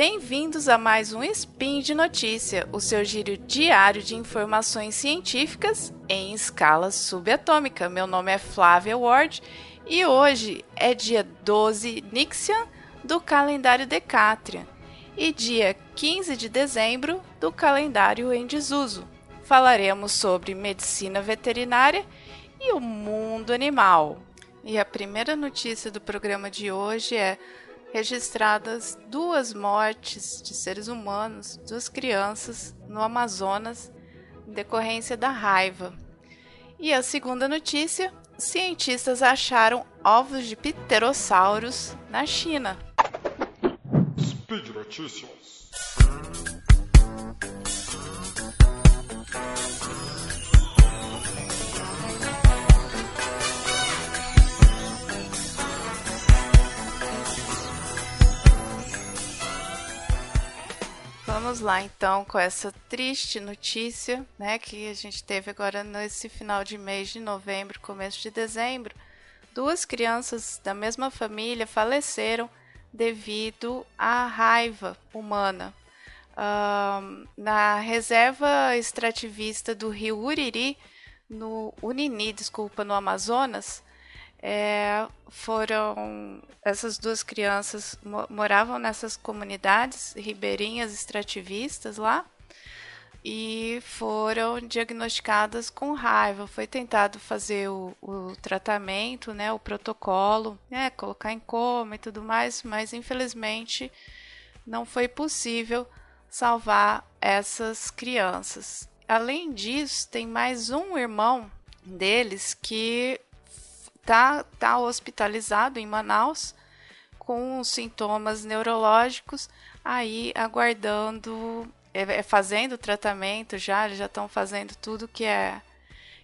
Bem-vindos a mais um Spin de Notícia, o seu giro diário de informações científicas em escala subatômica. Meu nome é Flávia Ward e hoje é dia 12 Nixian do calendário Decatrian e dia 15 de dezembro do calendário em desuso. Falaremos sobre medicina veterinária e o mundo animal. E a primeira notícia do programa de hoje é registradas duas mortes de seres humanos, duas crianças no Amazonas em decorrência da raiva. E a segunda notícia: cientistas acharam ovos de pterossauros na China. Speed Notícias. Vamos lá então com essa triste notícia, né, que a gente teve agora nesse final de mês de novembro, começo de dezembro. Duas crianças da mesma família faleceram devido à raiva humana. Na reserva extrativista do rio Uriri, no Unini, desculpa, no Amazonas, é, foram essas duas crianças moravam nessas comunidades ribeirinhas extrativistas lá e foram diagnosticadas com raiva. Foi tentado fazer o, o tratamento, né, o protocolo, né, colocar em coma e tudo mais, mas infelizmente não foi possível salvar essas crianças. Além disso, tem mais um irmão deles que tá, tá hospitalizado em Manaus com sintomas neurológicos, aí aguardando, é, é, fazendo tratamento já, já estão fazendo tudo que é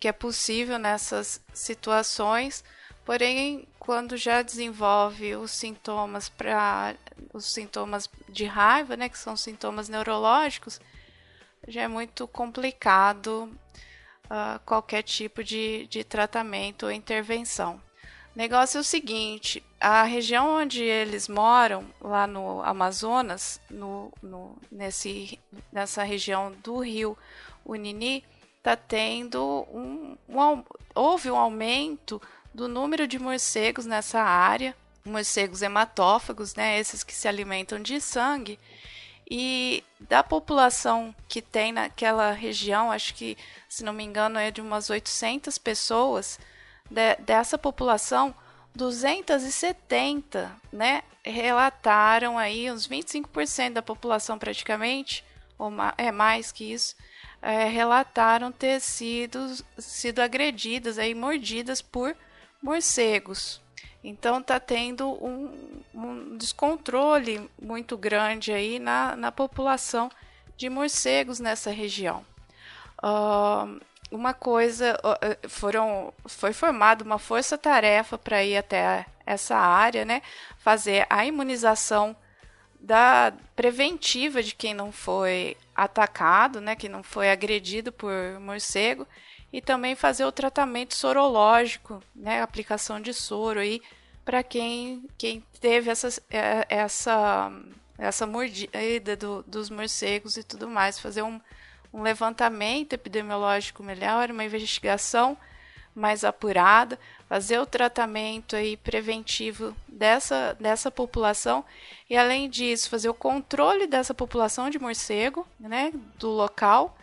que é possível nessas situações. Porém, quando já desenvolve os sintomas para os sintomas de raiva, né, que são sintomas neurológicos, já é muito complicado uh, qualquer tipo de, de tratamento ou intervenção. O negócio é o seguinte: a região onde eles moram, lá no Amazonas, no, no, nesse, nessa região do rio Unini, está tendo um, um, houve um aumento do número de morcegos nessa área, morcegos hematófagos, né, esses que se alimentam de sangue, e da população que tem naquela região, acho que, se não me engano, é de umas 800 pessoas, de, dessa população, 270, né, relataram aí, uns 25% da população praticamente, ou é mais que isso, é, relataram ter sido, sido agredidas, aí, mordidas por morcegos. Então está tendo um, um, descontrole muito grande aí na, na população de morcegos nessa região. Uh, uma coisa, uh, foram, foi formada uma força-tarefa para ir até essa área, né? Fazer a imunização da preventiva de quem não foi atacado, né? Que não foi agredido por morcego e também fazer o tratamento sorológico, né? Aplicação de soro aí para quem, quem teve essa, é, essa, essa mordida do, dos morcegos e tudo mais, fazer um, um levantamento epidemiológico melhor, uma investigação mais apurada, fazer o tratamento aí preventivo dessa, dessa população e além disso fazer o controle dessa população de morcego, né, do local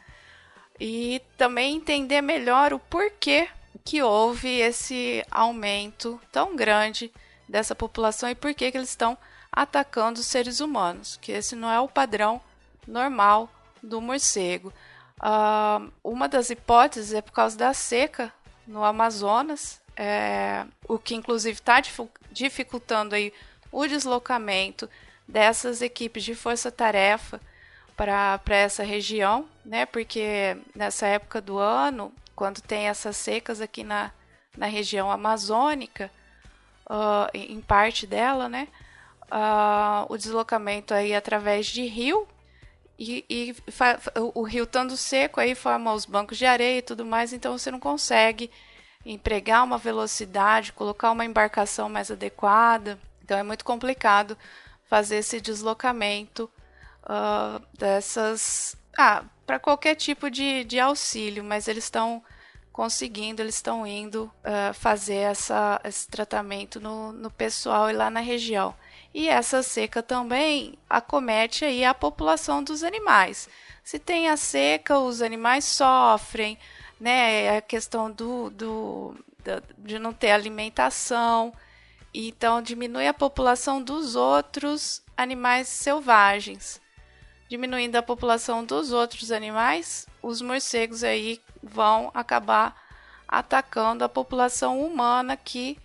e também entender melhor o porquê que houve esse aumento tão grande dessa população e por que, eles estão atacando os seres humanos, que esse não é o padrão normal do morcego. Uh, uma das hipóteses é por causa da seca no Amazonas, é, o que inclusive está dificultando aí o deslocamento dessas equipes de força-tarefa para essa região, né? Porque nessa época do ano quando tem essas secas aqui na, na região amazônica, uh, em parte dela, né? Uh, o deslocamento aí através de rio e, e o rio estando seco aí forma os bancos de areia e tudo mais, então você não consegue empregar uma velocidade, colocar uma embarcação mais adequada, então é muito complicado fazer esse deslocamento uh, dessas. Ah, para qualquer tipo de, de auxílio, mas eles estão conseguindo, eles estão indo uh, fazer essa, esse tratamento no, no pessoal e lá na região. E essa seca também acomete aí a população dos animais. Se tem a seca, os animais sofrem, né? É a questão do, do, de não ter alimentação. Então diminui a população dos outros animais selvagens. Diminuindo a população dos outros animais, os morcegos aí vão acabar atacando a população humana que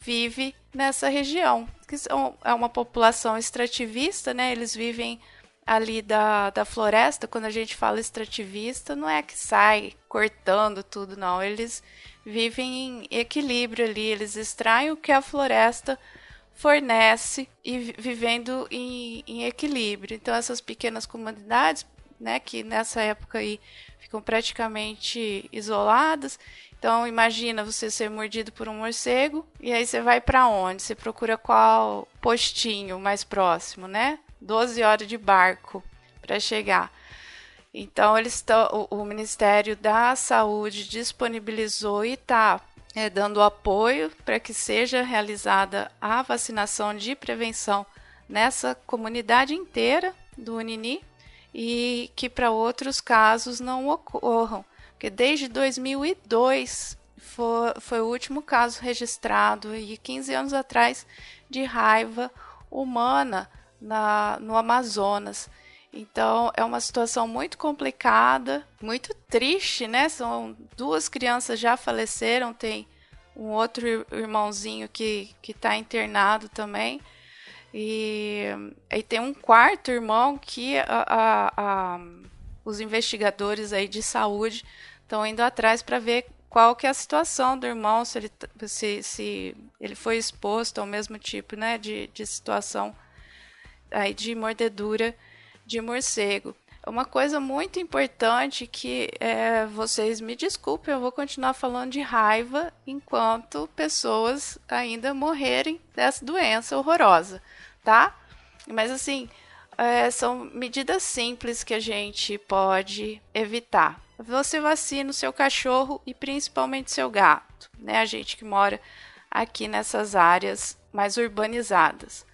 vive nessa região. Que é uma população extrativista, né? Eles vivem ali da, da floresta. Quando a gente fala extrativista, não é que sai cortando tudo, não. Eles vivem em equilíbrio ali, eles extraem o que a floresta fornece e vivendo em, em equilíbrio. Então essas pequenas comunidades, né, que nessa época aí ficam praticamente isoladas. Então imagina você ser mordido por um morcego e aí você vai para onde? Você procura qual postinho mais próximo, né? 12 horas de barco para chegar. Então eles o, o, Ministério da Saúde disponibilizou e está é, dando apoio para que seja realizada a vacinação de prevenção nessa comunidade inteira do Unini e que para outros casos não ocorram, porque desde 2002 foi, foi o último caso registrado e 15 anos atrás de raiva humana na, no Amazonas. Então é uma situação muito complicada, muito triste, né? São duas crianças já faleceram, tem um outro irmãozinho que está internado também. E aí tem um quarto irmão que a, a, a, os investigadores aí de saúde estão indo atrás para ver qual que é a situação do irmão, se ele, se, se ele foi exposto ao mesmo tipo né, de, de situação aí de mordedura de morcego. Uma coisa muito importante que é, vocês me desculpem, eu vou continuar falando de raiva enquanto pessoas ainda morrerem dessa doença horrorosa, tá? Mas assim, é, são medidas simples que a gente pode evitar. Você vacina o seu cachorro e principalmente seu gato, né? A gente que mora aqui nessas áreas mais urbanizadas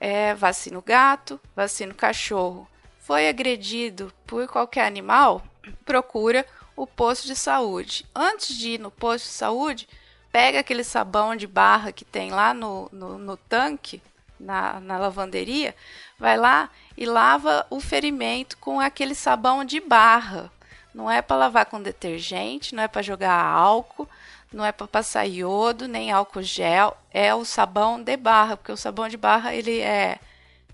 é, vacina o gato, vacina o cachorro. Foi agredido por qualquer animal? Procura o posto de saúde. Antes de ir no posto de saúde, pega aquele sabão de barra que tem lá no, no, no tanque, na, na lavanderia, vai lá e lava o ferimento com aquele sabão de barra. Não é para lavar com detergente, não é para jogar álcool, não é para passar iodo nem álcool gel, é o sabão de barra, porque o sabão de barra ele é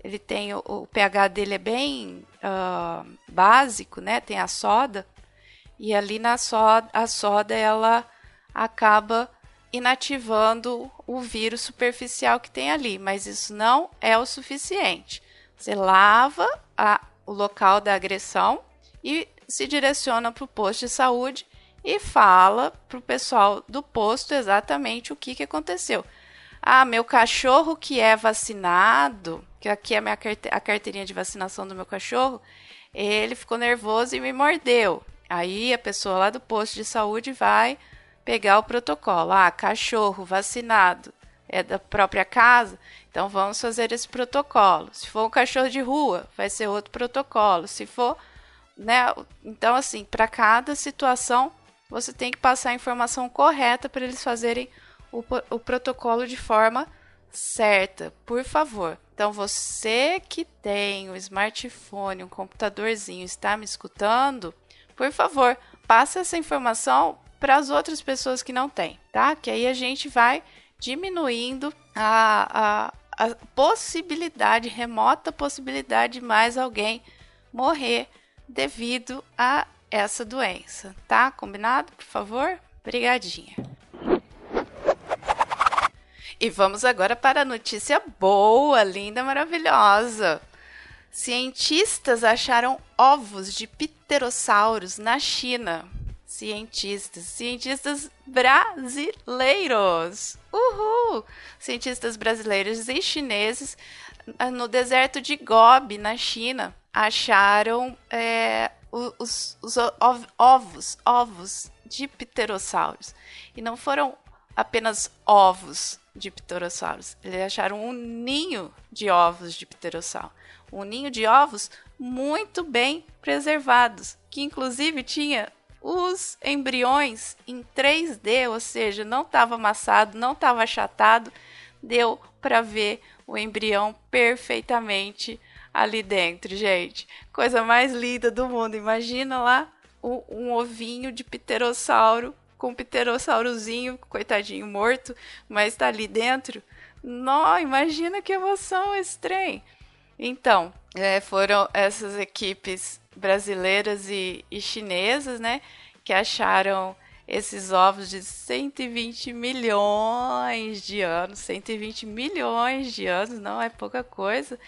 ele tem o, o pH dele é bem uh, básico, né? Tem a soda e ali na soda a soda ela acaba inativando o vírus superficial que tem ali, mas isso não é o suficiente. Você lava a, o local da agressão e se direciona para o posto de saúde e fala para o pessoal do posto exatamente o que, que aconteceu. Ah, meu cachorro que é vacinado, que aqui é a, minha carte a carteirinha de vacinação do meu cachorro, ele ficou nervoso e me mordeu. Aí a pessoa lá do posto de saúde vai pegar o protocolo. Ah, cachorro vacinado é da própria casa, então vamos fazer esse protocolo. Se for um cachorro de rua, vai ser outro protocolo. Se for, né? Então assim, para cada situação você tem que passar a informação correta para eles fazerem o, o protocolo de forma certa, por favor. Então, você que tem um smartphone, um computadorzinho, está me escutando, por favor, passe essa informação para as outras pessoas que não têm, tá? Que aí a gente vai diminuindo a, a, a possibilidade, remota possibilidade de mais alguém morrer devido a essa doença, tá? Combinado, por favor? Obrigadinha. E vamos agora para a notícia boa, linda, maravilhosa. Cientistas acharam ovos de pterossauros na China. Cientistas, cientistas brasileiros. Uhul! Cientistas brasileiros e chineses no deserto de Gobi, na China, acharam é, os, os ovos, ovos de pterossauros. E não foram apenas ovos de pterossauros. Eles acharam um ninho de ovos de pterossauro. Um ninho de ovos muito bem preservados, que inclusive tinha os embriões em 3D, ou seja, não estava amassado, não estava achatado, deu para ver o embrião perfeitamente ali dentro, gente. Coisa mais linda do mundo. Imagina lá um, um ovinho de pterossauro com um pterossaurozinho, coitadinho morto, mas está ali dentro. Nó, imagina que emoção esse trem. Então, é, foram essas equipes brasileiras e, e chinesas, né, que acharam esses ovos de 120 milhões de anos, 120 milhões de anos, não é pouca coisa.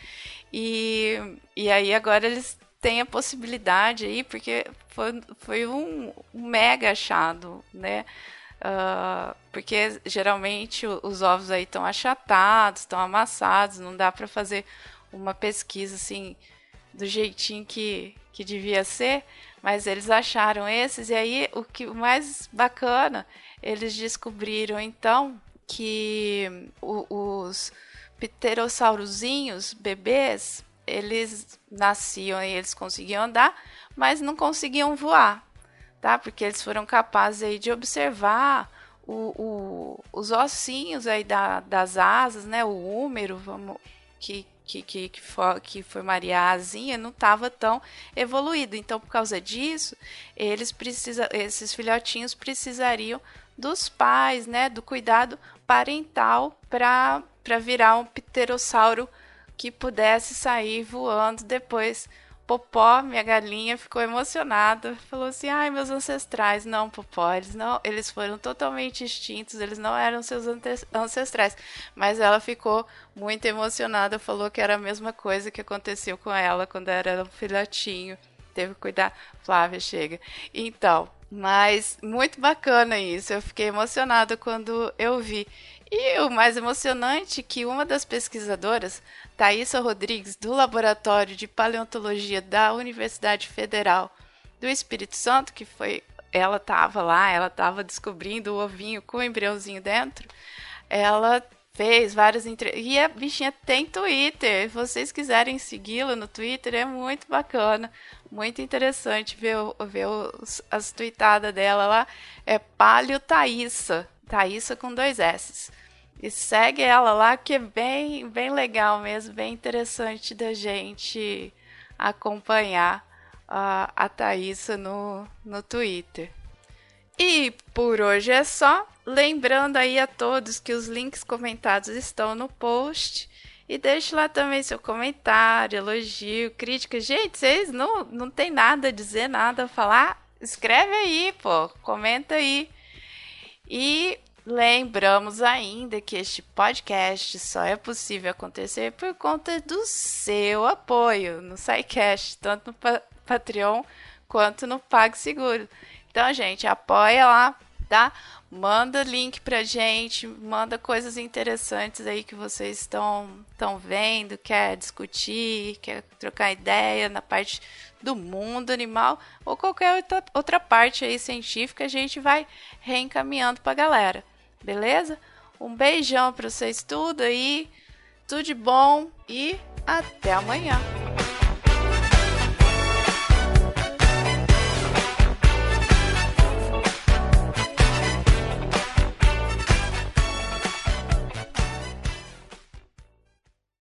E, e aí agora eles têm a possibilidade aí, porque foi, foi um, mega achado, né? Uh, porque geralmente os ovos aí estão achatados, estão amassados, não dá para fazer uma pesquisa assim do jeitinho que, que devia ser, mas eles acharam esses, e aí o que mais bacana, eles descobriram então que os pterossaurozinhos bebês, eles nasciam e eles conseguiam andar, mas não conseguiam voar, tá? Porque eles foram capazes aí de observar o, o, os ossinhos aí da, das asas, né? O húmero, vamos, que, que, que, que, for, que formaria a asinha não estava tão evoluído. Então, por causa disso, eles precisa, esses filhotinhos precisariam dos pais, né, do cuidado parental para virar um pterossauro que pudesse sair voando depois Popó, minha galinha, ficou emocionada. Falou assim: ai, meus ancestrais. Não, Popó, eles não. Eles foram totalmente extintos, eles não eram seus ancestrais. Mas ela ficou muito emocionada, falou que era a mesma coisa que aconteceu com ela quando era um filhotinho. Teve que cuidar. Flávia, chega. Então, mas muito bacana isso. Eu fiquei emocionada quando eu vi. E o mais emocionante é que uma das pesquisadoras, Thaisa Rodrigues, do Laboratório de Paleontologia da Universidade Federal do Espírito Santo, que foi ela estava lá, ela estava descobrindo o ovinho com o embriãozinho dentro, ela fez várias entrevistas. E a bichinha tem Twitter. Se vocês quiserem segui-la no Twitter, é muito bacana. Muito interessante ver, ver os, as tweetadas dela lá. É Palio Thaisa. Thaisa com dois S. E segue ela lá, que é bem, bem legal mesmo, bem interessante da gente acompanhar a, a Thaisa no, no Twitter. E por hoje é só. Lembrando aí a todos que os links comentados estão no post. E deixe lá também seu comentário, elogio, crítica. Gente, vocês não, não tem nada a dizer, nada a falar? Escreve aí, pô. Comenta aí. E Lembramos ainda que este podcast só é possível acontecer por conta do seu apoio no SciCast, tanto no Patreon quanto no PagSeguro. Então, gente, apoia lá, tá? Manda link pra gente, manda coisas interessantes aí que vocês estão estão vendo, quer discutir, quer trocar ideia na parte do mundo animal ou qualquer outra, parte aí científica, a gente vai reencaminhando pra galera beleza? Um beijão para vocês tudo aí, tudo de bom e até amanhã.